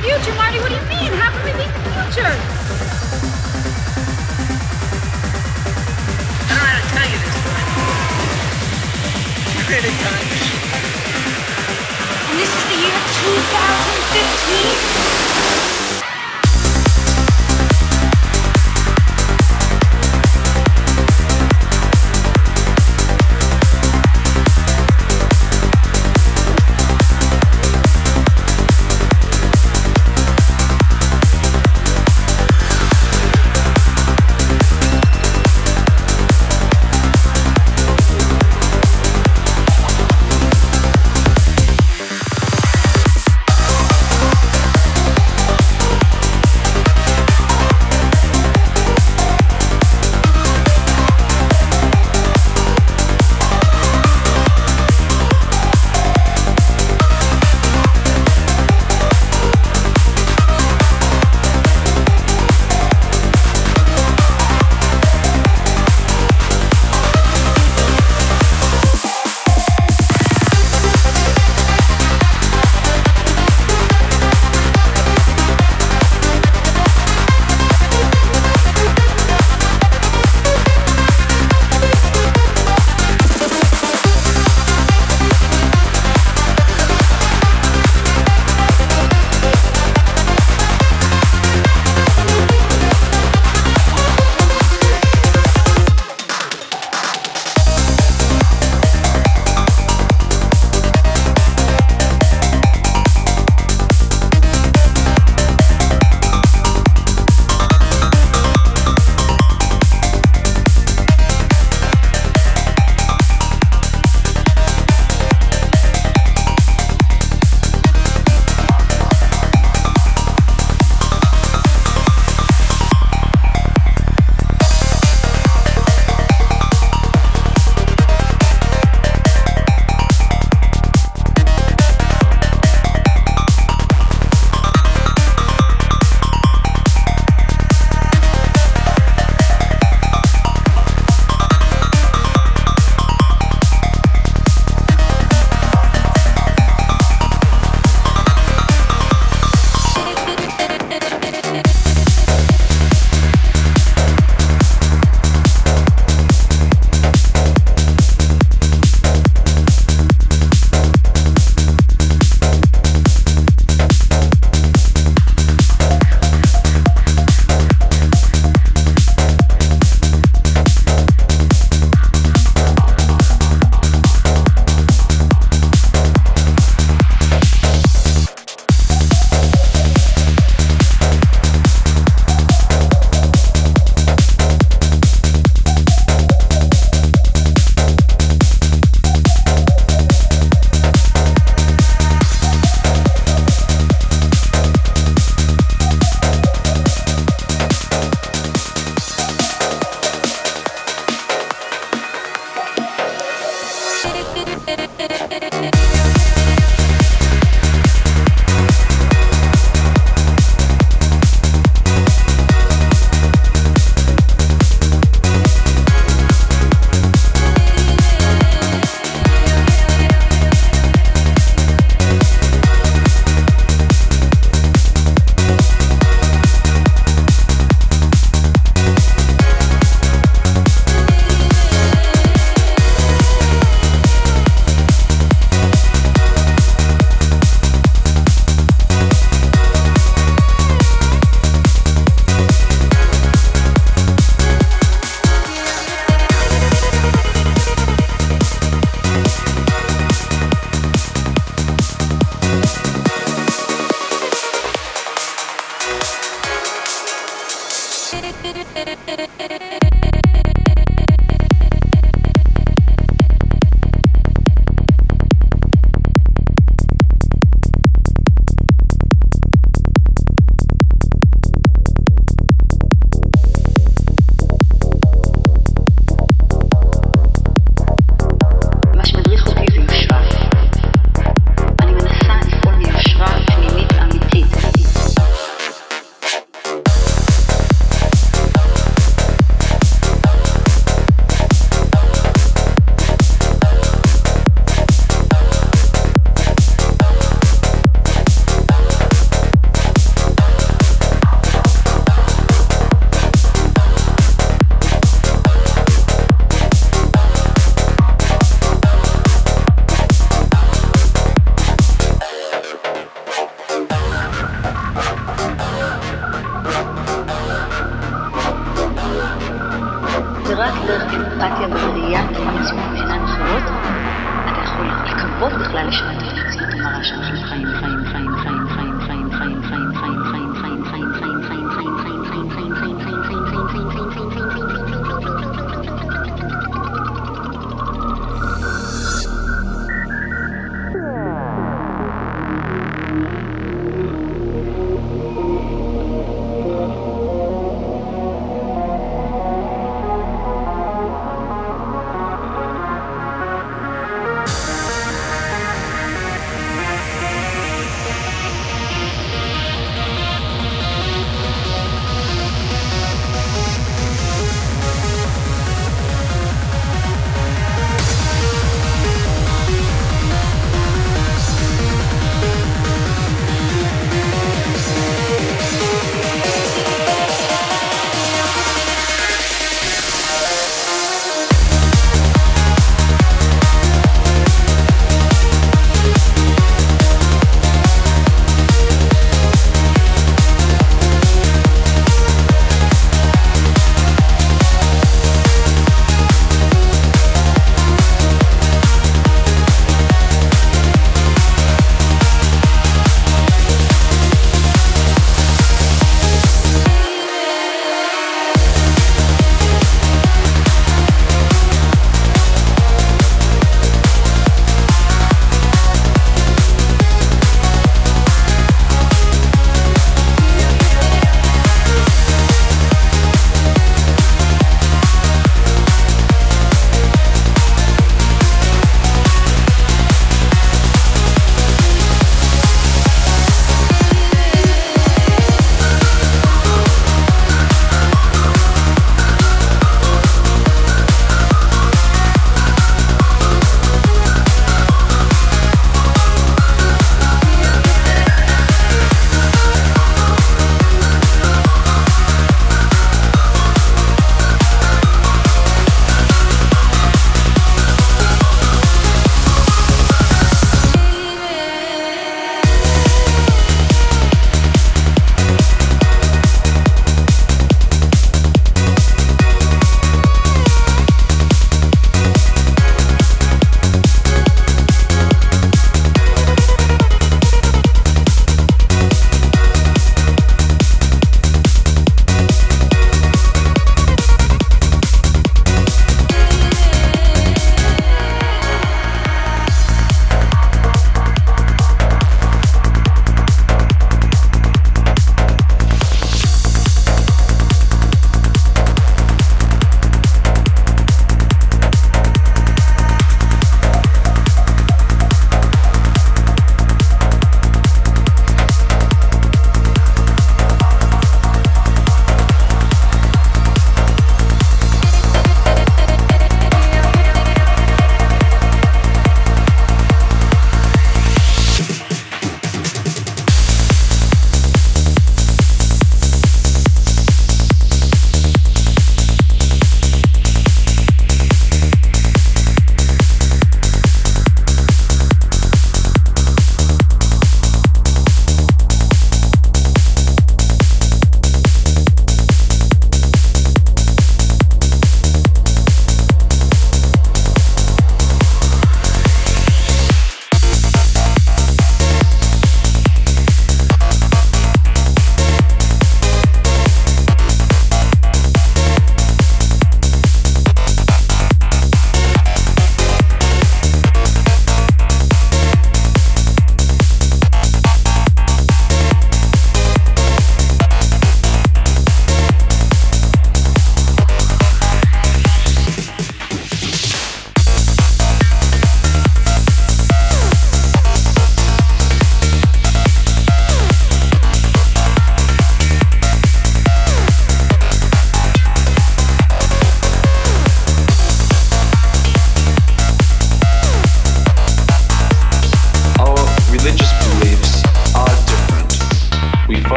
Future, Marty? What do you mean? How can we be the future? I don't know how to tell you this, but you're in a time machine. And this is the year 2015?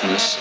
Consciousness,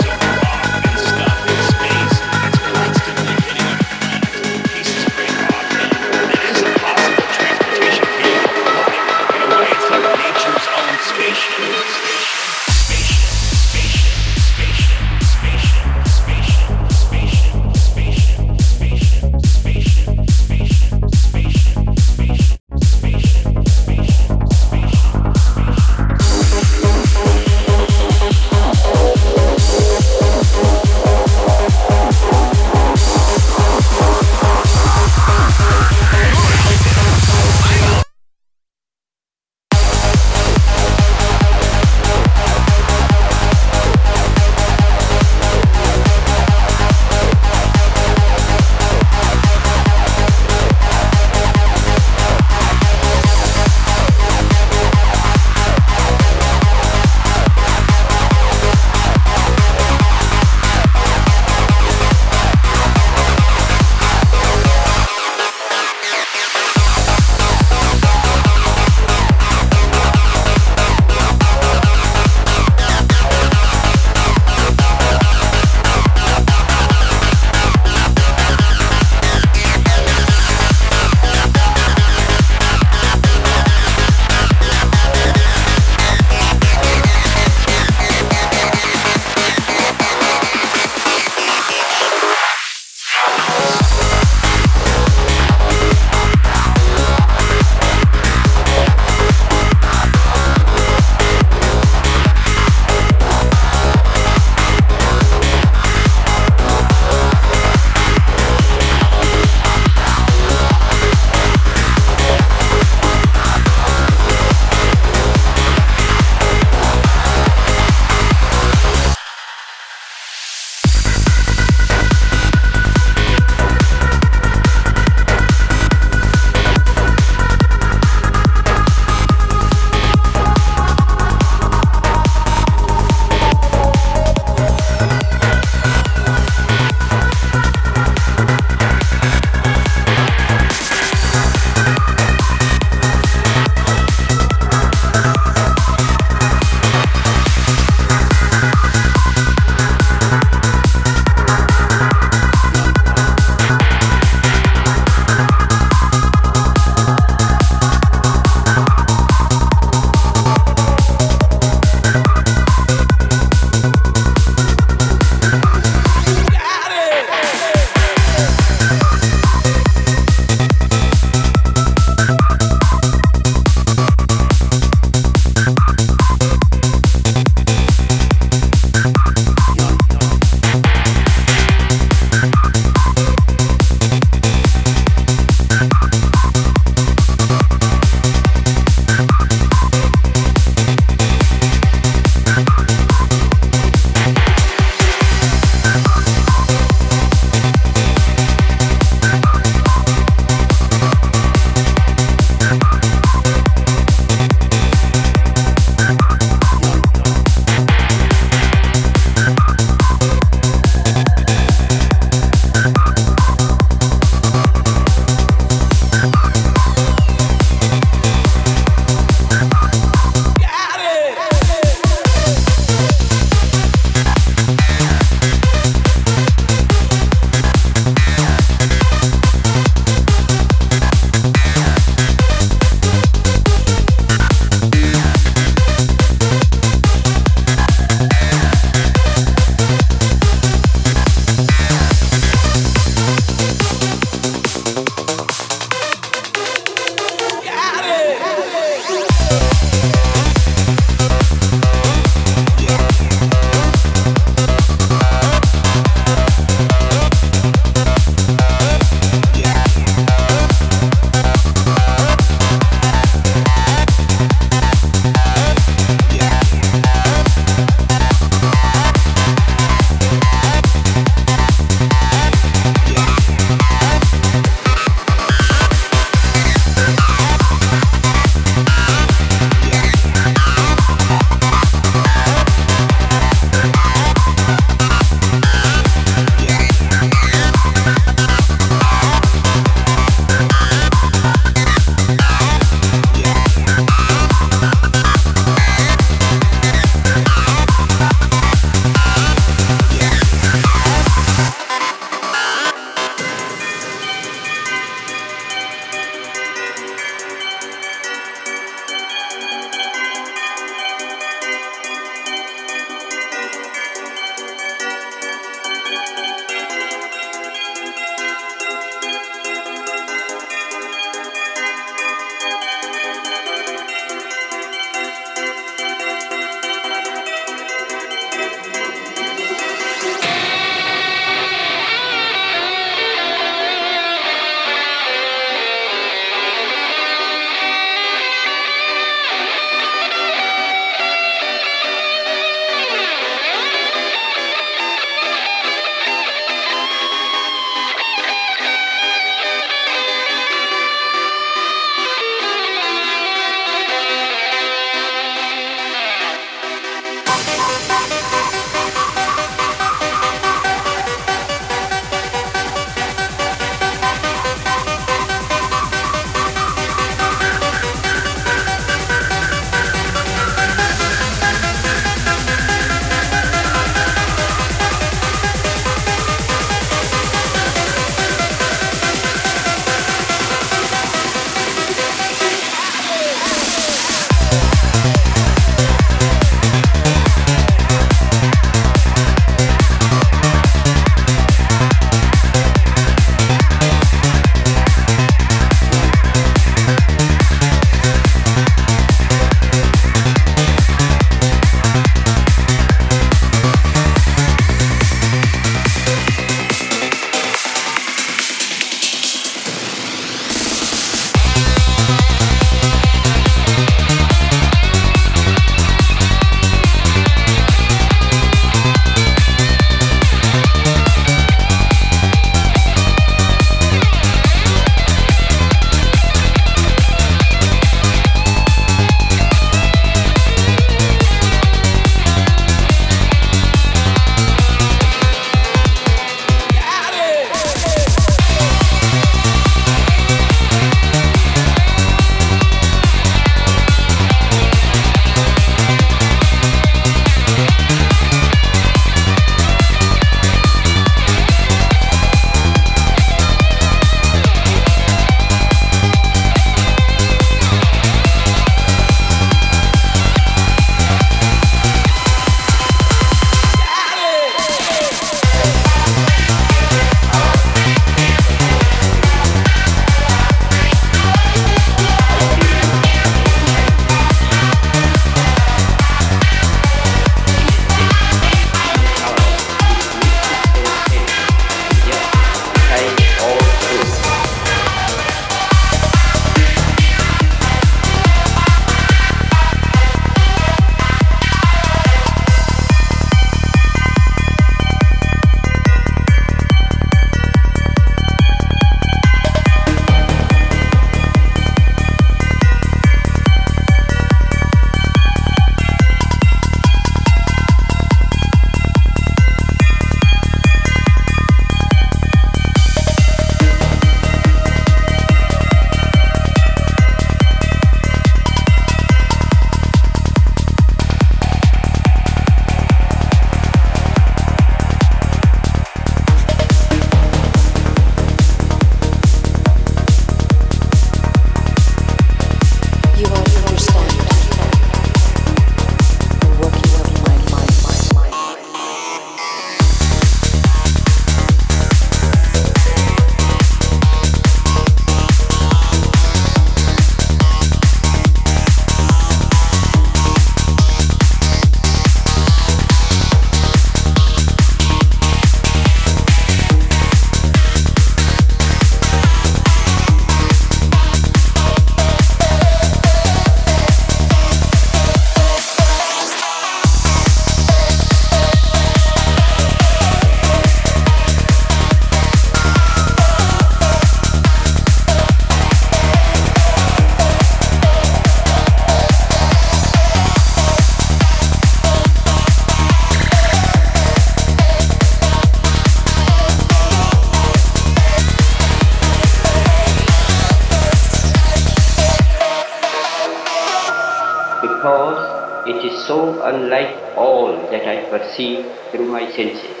bersih, rumah esensi.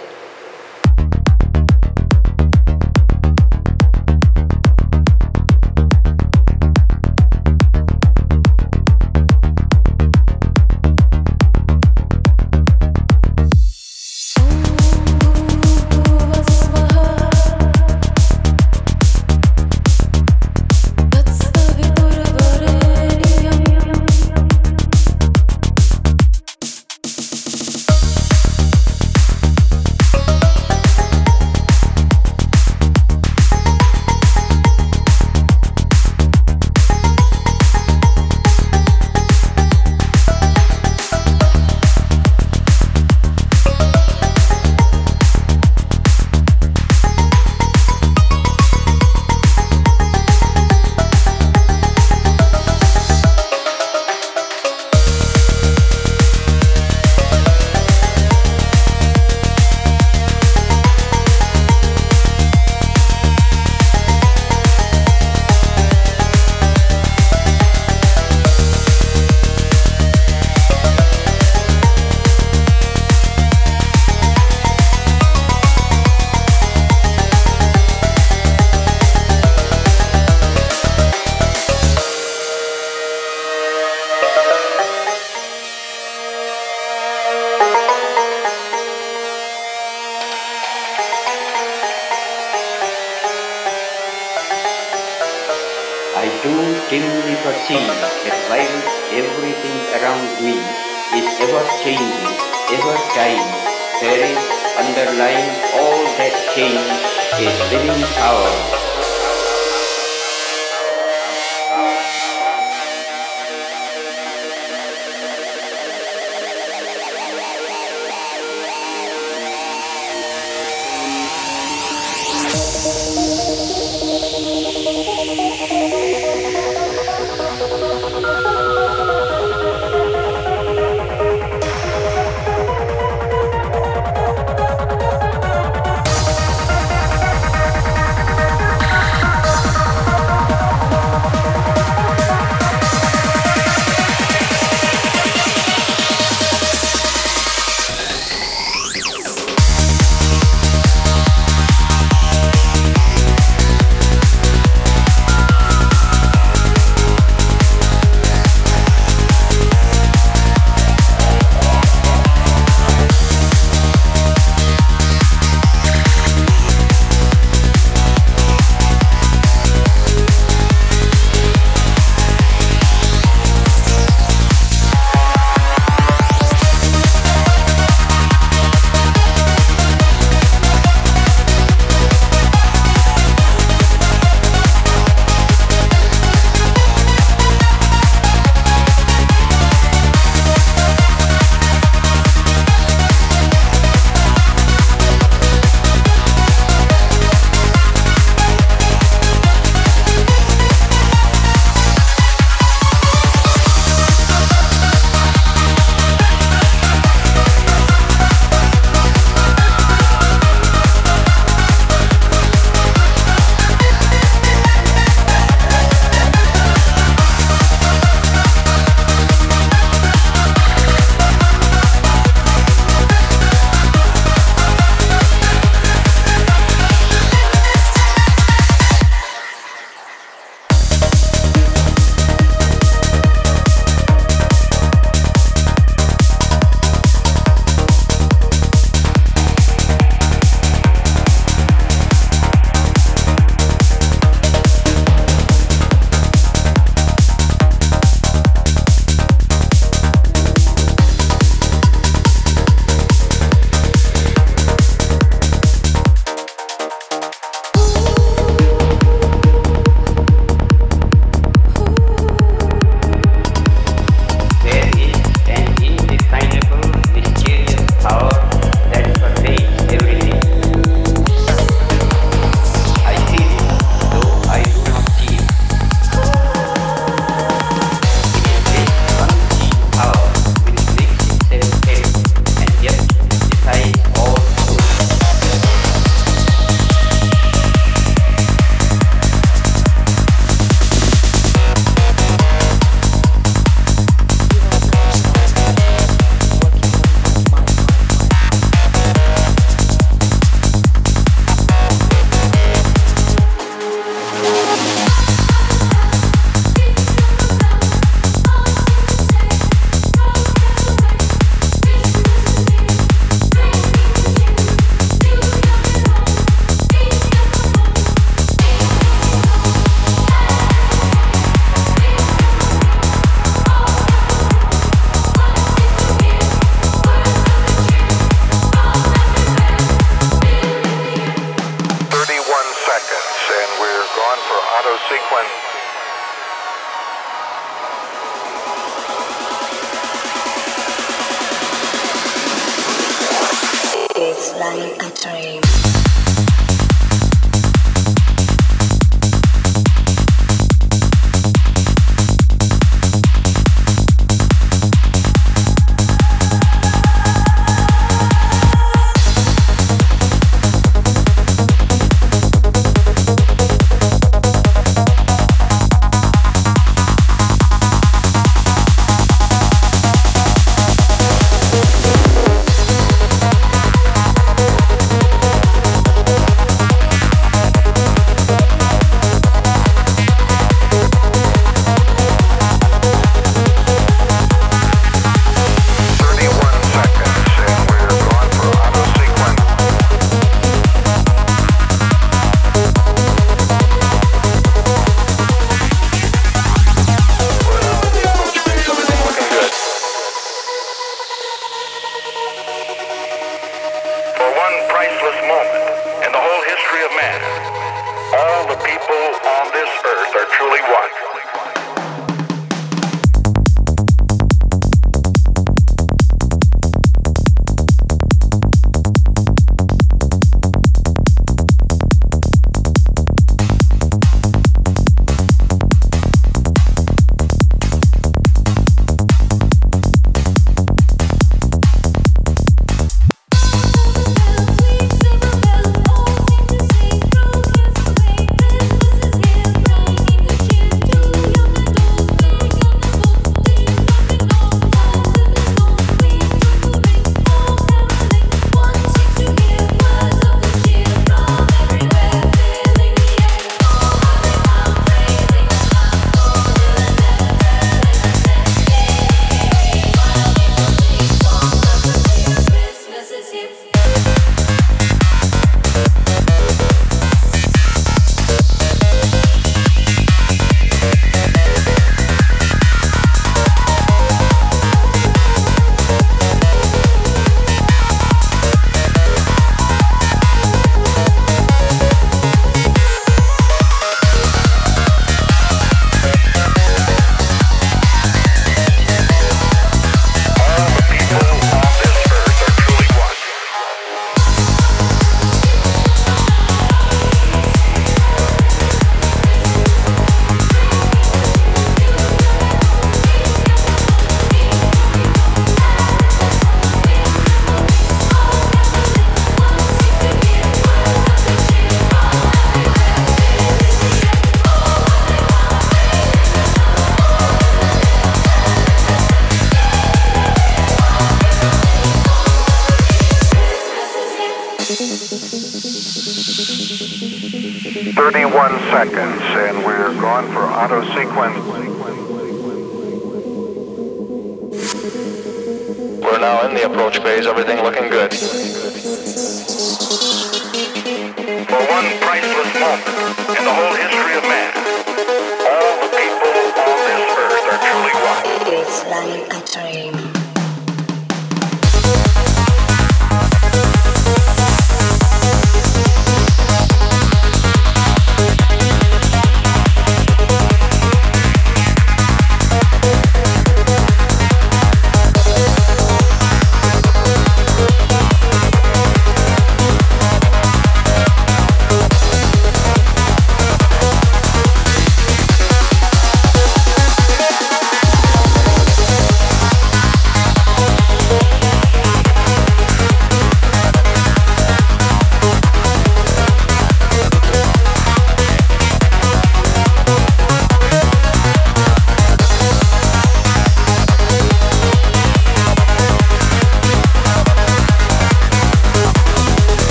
dimly perceive that while everything around me is ever-changing, ever-dying, there is underlying all that change a living power.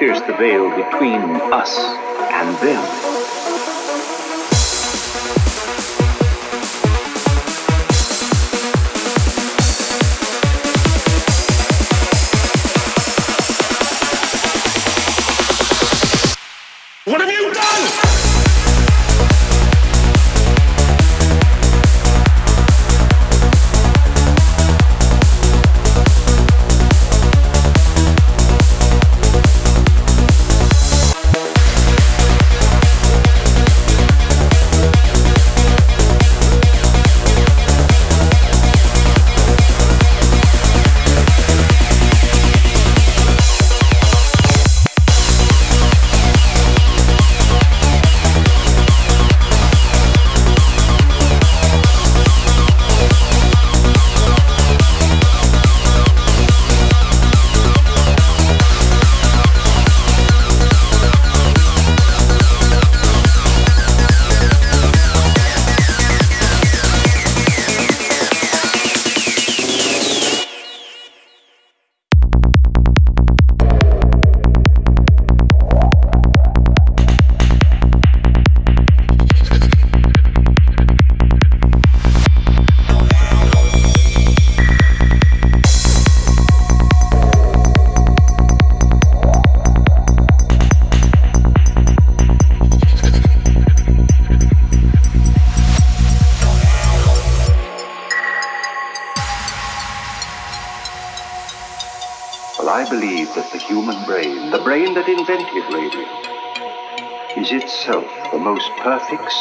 Pierce the veil between us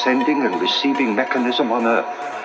sending and receiving mechanism on earth.